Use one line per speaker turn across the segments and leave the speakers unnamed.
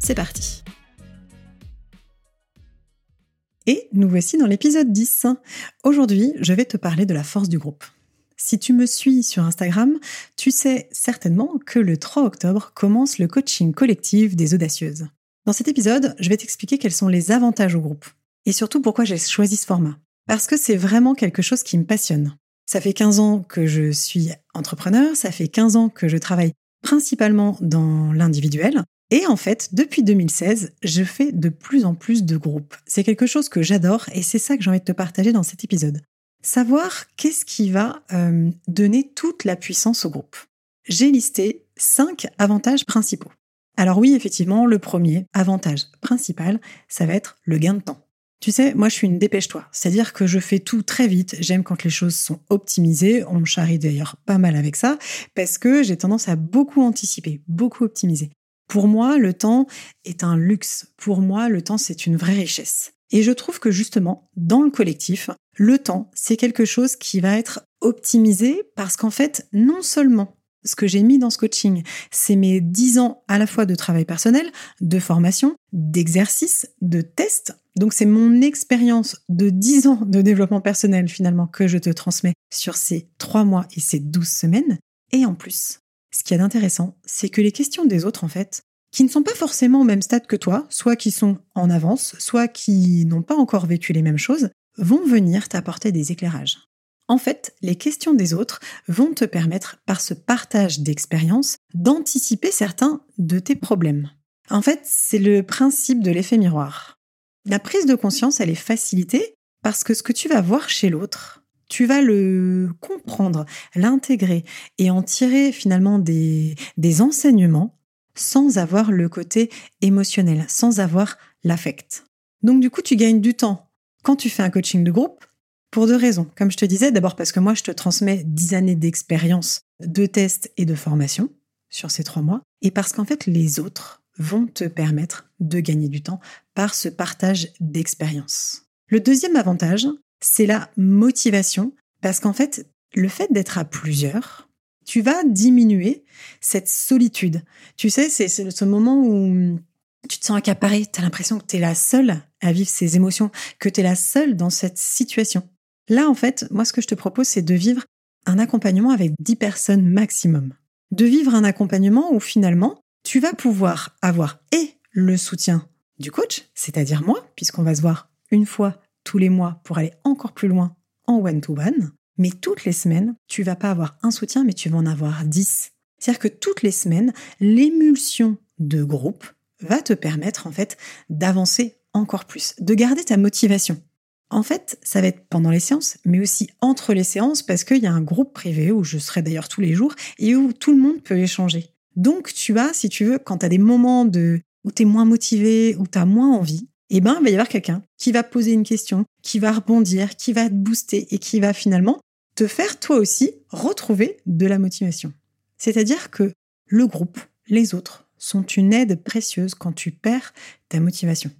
c'est parti Et nous voici dans l'épisode 10. Aujourd'hui, je vais te parler de la force du groupe. Si tu me suis sur Instagram, tu sais certainement que le 3 octobre commence le coaching collectif des audacieuses. Dans cet épisode, je vais t'expliquer quels sont les avantages au groupe et surtout pourquoi j'ai choisi ce format. Parce que c'est vraiment quelque chose qui me passionne. Ça fait 15 ans que je suis entrepreneur, ça fait 15 ans que je travaille principalement dans l'individuel et en fait, depuis 2016, je fais de plus en plus de groupes. C'est quelque chose que j'adore et c'est ça que j'ai envie de te partager dans cet épisode. Savoir qu'est-ce qui va euh, donner toute la puissance au groupe. J'ai listé cinq avantages principaux. Alors oui, effectivement, le premier avantage principal, ça va être le gain de temps. Tu sais, moi je suis une dépêche-toi, c'est-à-dire que je fais tout très vite, j'aime quand les choses sont optimisées, on me charrie d'ailleurs pas mal avec ça, parce que j'ai tendance à beaucoup anticiper, beaucoup optimiser. Pour moi, le temps est un luxe. Pour moi, le temps, c'est une vraie richesse. Et je trouve que justement, dans le collectif, le temps, c'est quelque chose qui va être optimisé parce qu'en fait, non seulement ce que j'ai mis dans ce coaching, c'est mes dix ans à la fois de travail personnel, de formation, d'exercice, de tests. Donc c'est mon expérience de dix ans de développement personnel finalement que je te transmets sur ces trois mois et ces douze semaines. Et en plus, ce qui est intéressant, c'est que les questions des autres, en fait, qui ne sont pas forcément au même stade que toi, soit qui sont en avance, soit qui n'ont pas encore vécu les mêmes choses, vont venir t'apporter des éclairages. En fait, les questions des autres vont te permettre, par ce partage d'expériences, d'anticiper certains de tes problèmes. En fait, c'est le principe de l'effet miroir. La prise de conscience, elle est facilitée parce que ce que tu vas voir chez l'autre, tu vas le comprendre, l'intégrer et en tirer finalement des, enseignements sans avoir le côté émotionnel, sans avoir l'affect. Donc du coup, tu gagnes du temps quand tu fais un coaching de groupe pour deux raisons. Comme je te disais, d'abord parce que moi, je te transmets dix années d'expérience, de tests et de formation sur ces trois mois, et parce qu'en fait, les autres vont te permettre de gagner du temps par ce partage d'expérience. Le deuxième avantage, c'est la motivation, parce qu'en fait, le fait d'être à plusieurs, tu vas diminuer cette solitude. Tu sais, c'est ce moment où tu te sens accaparé, tu as l'impression que tu es la seule à vivre ces émotions, que tu es la seule dans cette situation. Là, en fait, moi, ce que je te propose, c'est de vivre un accompagnement avec 10 personnes maximum. De vivre un accompagnement où finalement, tu vas pouvoir avoir et le soutien du coach, c'est-à-dire moi, puisqu'on va se voir une fois tous les mois pour aller encore plus loin en one-to-one. Mais toutes les semaines, tu vas pas avoir un soutien, mais tu vas en avoir dix. C'est-à-dire que toutes les semaines, l'émulsion de groupe va te permettre en fait d'avancer encore plus, de garder ta motivation. En fait, ça va être pendant les séances, mais aussi entre les séances, parce qu'il y a un groupe privé où je serai d'ailleurs tous les jours et où tout le monde peut échanger. Donc, tu as, si tu veux, quand tu as des moments de, où tu es moins motivé, où tu as moins envie, eh ben, il va y avoir quelqu'un qui va poser une question, qui va rebondir, qui va te booster et qui va finalement te faire toi aussi retrouver de la motivation. C'est-à-dire que le groupe, les autres, sont une aide précieuse quand tu perds ta motivation.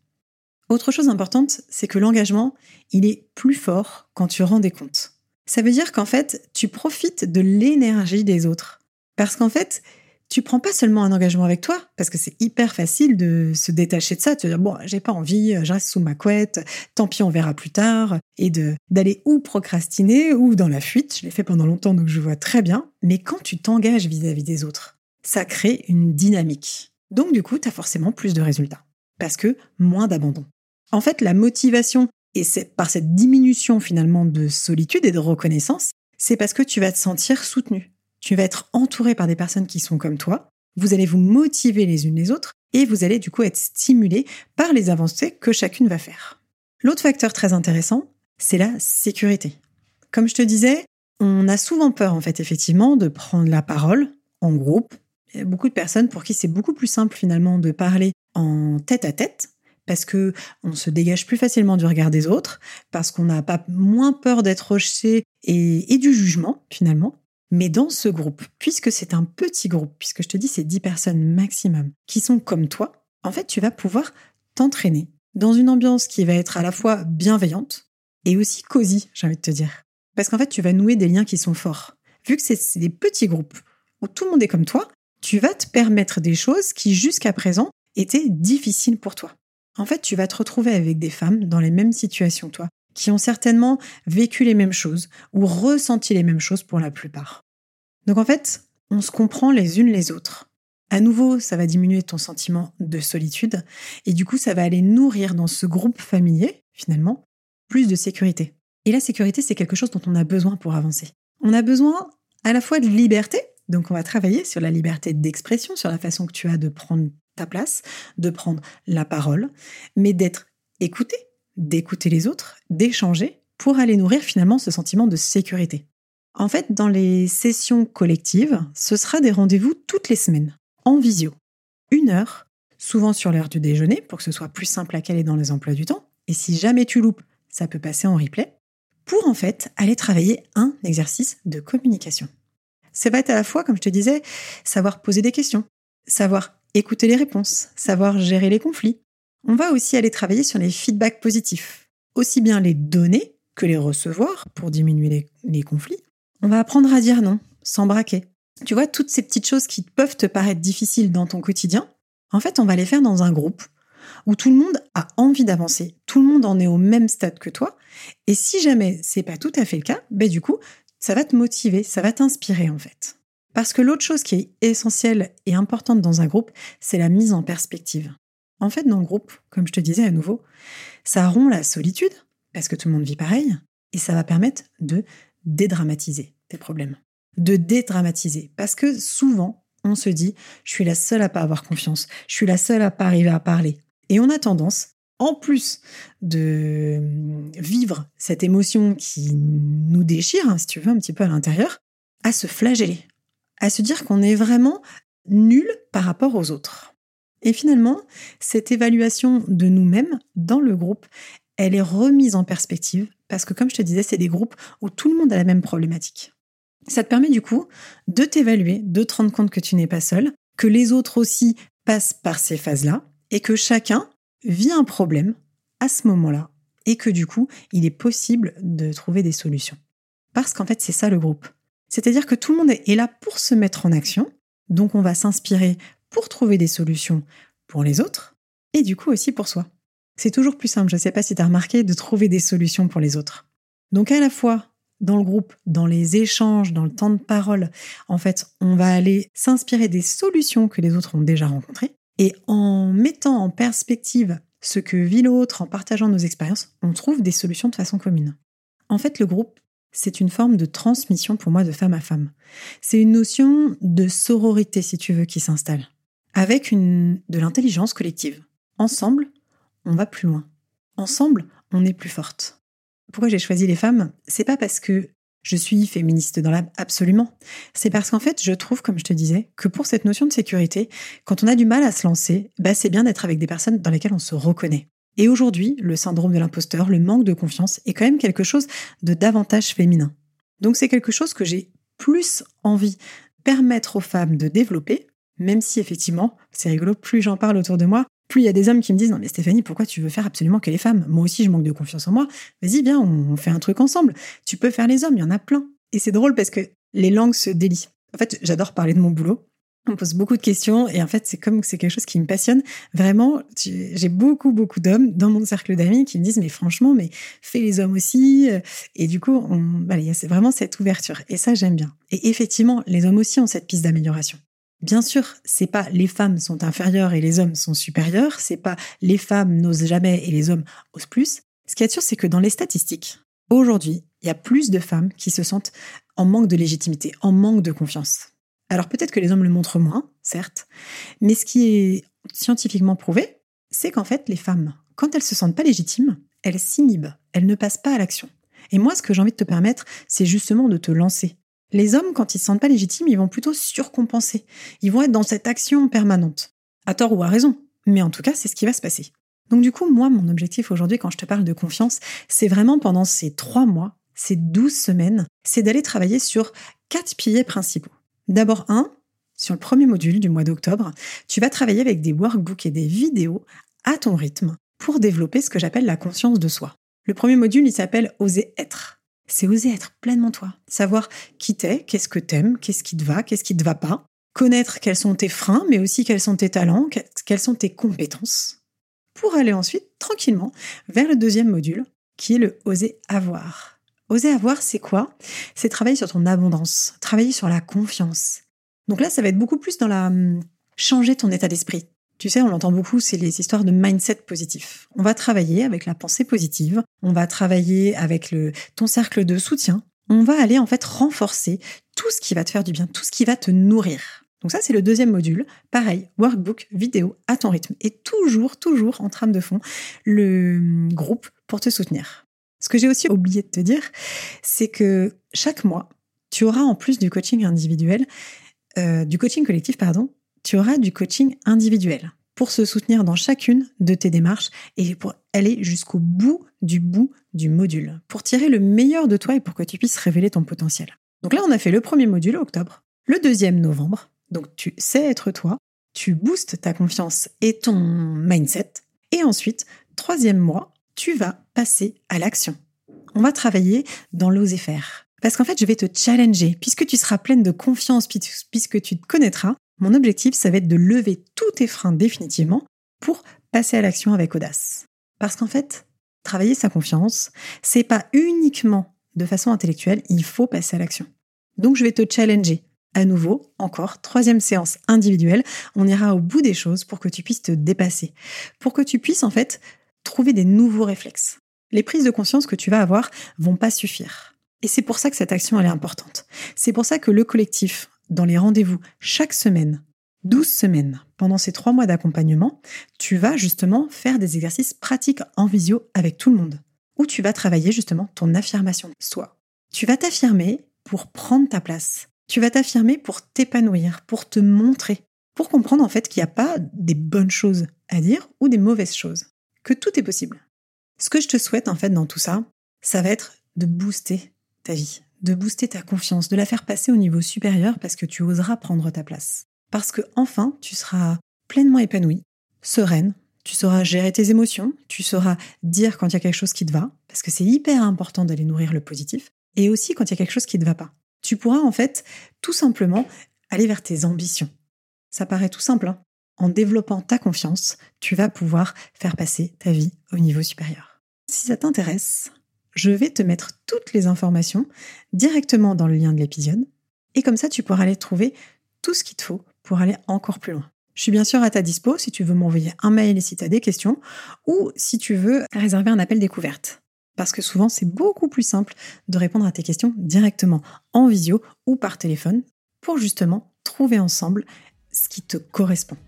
Autre chose importante, c'est que l'engagement, il est plus fort quand tu rends des comptes. Ça veut dire qu'en fait, tu profites de l'énergie des autres. Parce qu'en fait, tu prends pas seulement un engagement avec toi, parce que c'est hyper facile de se détacher de ça, de dire bon, j'ai pas envie, je reste sous ma couette, tant pis, on verra plus tard, et de d'aller ou procrastiner ou dans la fuite. Je l'ai fait pendant longtemps, donc je vois très bien. Mais quand tu t'engages vis-à-vis des autres, ça crée une dynamique. Donc du coup, tu as forcément plus de résultats, parce que moins d'abandon. En fait, la motivation et c'est par cette diminution finalement de solitude et de reconnaissance, c'est parce que tu vas te sentir soutenu tu vas être entouré par des personnes qui sont comme toi. Vous allez vous motiver les unes les autres et vous allez du coup être stimulé par les avancées que chacune va faire. L'autre facteur très intéressant, c'est la sécurité. Comme je te disais, on a souvent peur en fait effectivement de prendre la parole en groupe. Il y a beaucoup de personnes pour qui c'est beaucoup plus simple finalement de parler en tête à tête, parce que on se dégage plus facilement du regard des autres, parce qu'on n'a pas moins peur d'être rejeté et, et, du jugement finalement. Mais dans ce groupe, puisque c'est un petit groupe, puisque je te dis c'est 10 personnes maximum qui sont comme toi, en fait tu vas pouvoir t'entraîner dans une ambiance qui va être à la fois bienveillante et aussi cosy, j'ai envie de te dire. Parce qu'en fait tu vas nouer des liens qui sont forts. Vu que c'est des petits groupes où tout le monde est comme toi, tu vas te permettre des choses qui jusqu'à présent étaient difficiles pour toi. En fait, tu vas te retrouver avec des femmes dans les mêmes situations toi, qui ont certainement vécu les mêmes choses ou ressenti les mêmes choses pour la plupart. Donc en fait, on se comprend les unes les autres. À nouveau, ça va diminuer ton sentiment de solitude et du coup, ça va aller nourrir dans ce groupe familier, finalement, plus de sécurité. Et la sécurité, c'est quelque chose dont on a besoin pour avancer. On a besoin à la fois de liberté, donc on va travailler sur la liberté d'expression, sur la façon que tu as de prendre ta place, de prendre la parole, mais d'être écouté, d'écouter les autres, d'échanger pour aller nourrir finalement ce sentiment de sécurité. En fait, dans les sessions collectives, ce sera des rendez-vous toutes les semaines, en visio. Une heure, souvent sur l'heure du déjeuner, pour que ce soit plus simple à caler dans les emplois du temps. Et si jamais tu loupes, ça peut passer en replay, pour en fait aller travailler un exercice de communication. Ça va être à la fois, comme je te disais, savoir poser des questions, savoir écouter les réponses, savoir gérer les conflits. On va aussi aller travailler sur les feedbacks positifs, aussi bien les donner que les recevoir pour diminuer les, conflits. On va apprendre à dire non, sans braquer. Tu vois, toutes ces petites choses qui peuvent te paraître difficiles dans ton quotidien, en fait, on va les faire dans un groupe où tout le monde a envie d'avancer, tout le monde en est au même stade que toi. Et si jamais c'est pas tout à fait le cas, ben du coup, ça va te motiver, ça va t'inspirer en fait. Parce que l'autre chose qui est essentielle et importante dans un groupe, c'est la mise en perspective. En fait, dans le groupe, comme je te disais à nouveau, ça rompt la solitude, parce que tout le monde vit pareil, et ça va permettre de dédramatiser tes problèmes. De dédramatiser. Parce que souvent, on se dit, je suis la seule à pas avoir confiance, je suis la seule à pas arriver à parler. Et on a tendance en plus de vivre cette émotion qui nous déchire, hein, si tu veux, un petit peu à l'intérieur, à se flageller, à se dire qu'on est vraiment nul par rapport aux autres. Et finalement, cette évaluation de nous-mêmes dans le groupe, elle est remise en perspective parce que, comme je te disais, c'est des groupes où tout le monde a la même problématique. Ça te permet du coup de t'évaluer, de te rendre compte que tu n'es pas seul, que les autres aussi passent par ces phases-là et que chacun vit un problème à ce moment-là et que du coup, il est possible de trouver des solutions. Parce qu'en fait, c'est ça le groupe. C'est-à-dire que tout le monde est là pour se mettre en action, donc on va s'inspirer pour trouver des solutions pour les autres et du coup aussi pour soi. C'est toujours plus simple, je ne sais pas si tu as remarqué, de trouver des solutions pour les autres. Donc à la fois dans le groupe, dans les échanges, dans le temps de parole, en fait, on va aller s'inspirer des solutions que les autres ont déjà rencontrées, et en mettant en perspective ce que vit l'autre, en partageant nos expériences, on trouve des solutions de façon commune. En fait, le groupe, c'est une forme de transmission pour moi de femme à femme. C'est une notion de sororité, si tu veux, qui s'installe, avec une, de l'intelligence collective. Ensemble, on va plus loin. Ensemble, on est plus forte. Pourquoi j'ai choisi les femmes? C'est pas parce que je suis féministe dans l'âme, absolument. C'est parce qu'en fait, je trouve, comme je te disais, que pour cette notion de sécurité, quand on a du mal à se lancer, bah, c'est bien d'être avec des personnes dans lesquelles on se reconnaît. Et aujourd'hui, le syndrome de l'imposteur, le manque de confiance est quand même quelque chose de davantage féminin. Donc c'est quelque chose que j'ai plus envie permettre aux femmes de développer, même si effectivement, c'est rigolo, plus j'en parle autour de moi, plus il y a des hommes qui me disent non mais Stéphanie pourquoi tu veux faire absolument que les femmes? Moi aussi je manque de confiance en moi. Vas-y viens on fait un truc ensemble. Tu peux faire les hommes il y en a plein et c'est drôle parce que les langues se délient. En fait j'adore parler de mon boulot. On pose beaucoup de questions et en fait c'est comme c'est quelque chose qui me passionne. Vraiment j'ai beaucoup beaucoup d'hommes dans mon cercle d'amis qui me disent mais franchement mais fais les hommes aussi et du coup on il y a vraiment cette ouverture. Et ça j'aime bien. Et effectivement les hommes aussi ont cette piste d'amélioration Bien sûr, c'est pas les femmes sont inférieures et les hommes sont supérieurs, c'est pas les femmes n'osent jamais et les hommes osent plus. Ce qui est sûr, c'est que dans les statistiques, aujourd'hui, il y a plus de femmes qui se sentent en manque de légitimité, en manque de confiance. Alors peut-être que les hommes le montrent moins, certes, mais ce qui est scientifiquement prouvé, c'est qu'en fait, les femmes, quand elles se sentent pas légitimes, elles s'inhibent, elles ne passent pas à l'action. Et moi, ce que j'ai envie de te permettre, c'est justement de te lancer, les hommes, quand ils se sentent pas légitimes, ils vont plutôt surcompenser. Ils vont être dans cette action permanente. À tort ou à raison. mais en tout cas, c'est ce qui va se passer. Donc du coup, moi, mon objectif aujourd'hui, quand je te parle de confiance, c'est vraiment pendant ces trois mois, ces douze semaines, c'est d'aller travailler sur quatre piliers principaux. D'abord, un, sur le premier module du mois d'octobre, tu vas travailler avec des workbooks et des vidéos à ton rythme pour développer ce que j'appelle la conscience de soi. Le premier module, il s'appelle Oser être. C'est oser être pleinement toi. Savoir qui t'es, qu'est-ce que t'aimes, qu'est-ce qui te va, qu'est-ce qui te va pas. Connaître quels sont tes freins, mais aussi quels sont tes talents, quelles sont tes compétences pour aller ensuite tranquillement vers le deuxième module, qui est le oser avoir. Oser avoir, c'est quoi? C'est travailler sur ton abondance, travailler sur la confiance. Donc là, ça va être beaucoup plus dans la hum, changer ton état d'esprit. Tu sais, on l'entend beaucoup, c'est les histoires de mindset positif. On va travailler avec la pensée positive, on va travailler avec ton cercle de soutien, on va aller en fait renforcer tout ce qui va te faire du bien, tout ce qui va te nourrir. Donc ça, c'est le deuxième module. Pareil, workbook, vidéo, à ton rythme. Et toujours, toujours en trame de fond, le groupe pour te soutenir. Ce que j'ai aussi oublié de te dire, c'est que chaque mois, tu auras en plus du coaching individuel, euh, du coaching collectif, pardon, tu auras du coaching individuel pour se soutenir dans chacune de tes démarches et pour aller jusqu'au bout du bout du module, pour tirer le meilleur de toi et pour que tu puisses révéler ton potentiel. Donc là, on a fait le premier module octobre, le deuxième novembre, donc tu sais être toi, tu boostes ta confiance et ton mindset. Et ensuite, troisième mois, tu vas passer à l'action. On va travailler dans l'oser faire. Parce qu'en fait, je vais te challenger. Puisque tu seras pleine de confiance, puisque tu te connaîtras, mon objectif, ça va être de lever tous tes freins définitivement pour passer à l'action avec audace. Parce qu'en fait, travailler sa confiance, c'est pas uniquement de façon intellectuelle, il faut passer à l'action. Donc, je vais te challenger à nouveau, encore, troisième séance individuelle, on ira au bout des choses pour que tu puisses te dépasser, pour que tu puisses en fait trouver des nouveaux réflexes. Les prises de conscience que tu vas avoir vont pas suffire. Et c'est pour ça que cette action elle est importante. C'est pour ça que le collectif, dans les rendez-vous chaque semaine, 12 semaines, pendant ces trois mois d'accompagnement, tu vas justement faire des exercices pratiques en visio avec tout le monde, où tu vas travailler justement ton affirmation soi. Tu vas t'affirmer pour prendre ta place, tu vas t'affirmer pour t'épanouir, pour te montrer, pour comprendre en fait qu'il n'y a pas des bonnes choses à dire ou des mauvaises choses, que tout est possible. Ce que je te souhaite en fait dans tout ça, ça va être de booster ta vie, de booster ta confiance, de la faire passer au niveau supérieur parce que tu oseras prendre ta place. Parce que enfin, tu seras pleinement épanouie, sereine, tu sauras gérer tes émotions, tu sauras dire quand il y a quelque chose qui te va, parce que c'est hyper important d'aller nourrir le positif, et aussi quand il y a quelque chose qui ne te va pas tu pourras en fait tout simplement aller vers tes ambitions. Ça paraît tout simple. Hein. en développant ta confiance, tu vas pouvoir faire passer ta vie au niveau supérieur. Si ça t'intéresse, je vais te mettre toutes les informations directement dans le lien de l'épisode. Et comme ça, tu pourras aller trouver tout ce qu'il te faut pour aller encore plus loin. Je suis bien sûr à ta dispo si tu veux m'envoyer un mail et si tu as des questions, ou si tu veux réserver un appel découverte parce que souvent c'est beaucoup plus simple de répondre à tes questions directement en visio ou par téléphone pour justement trouver ensemble ce qui te correspond.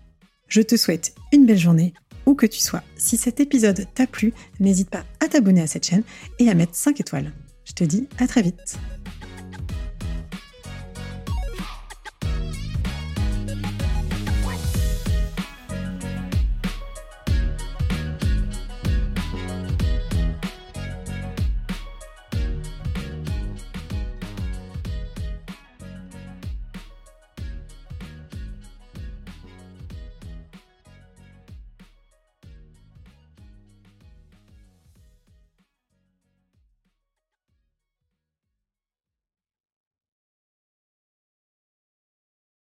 Je te souhaite une belle journée où que tu sois. Si cet épisode t'a plu, n'hésite pas à t'abonner à cette chaîne et à mettre 5 étoiles. Je te dis à très vite.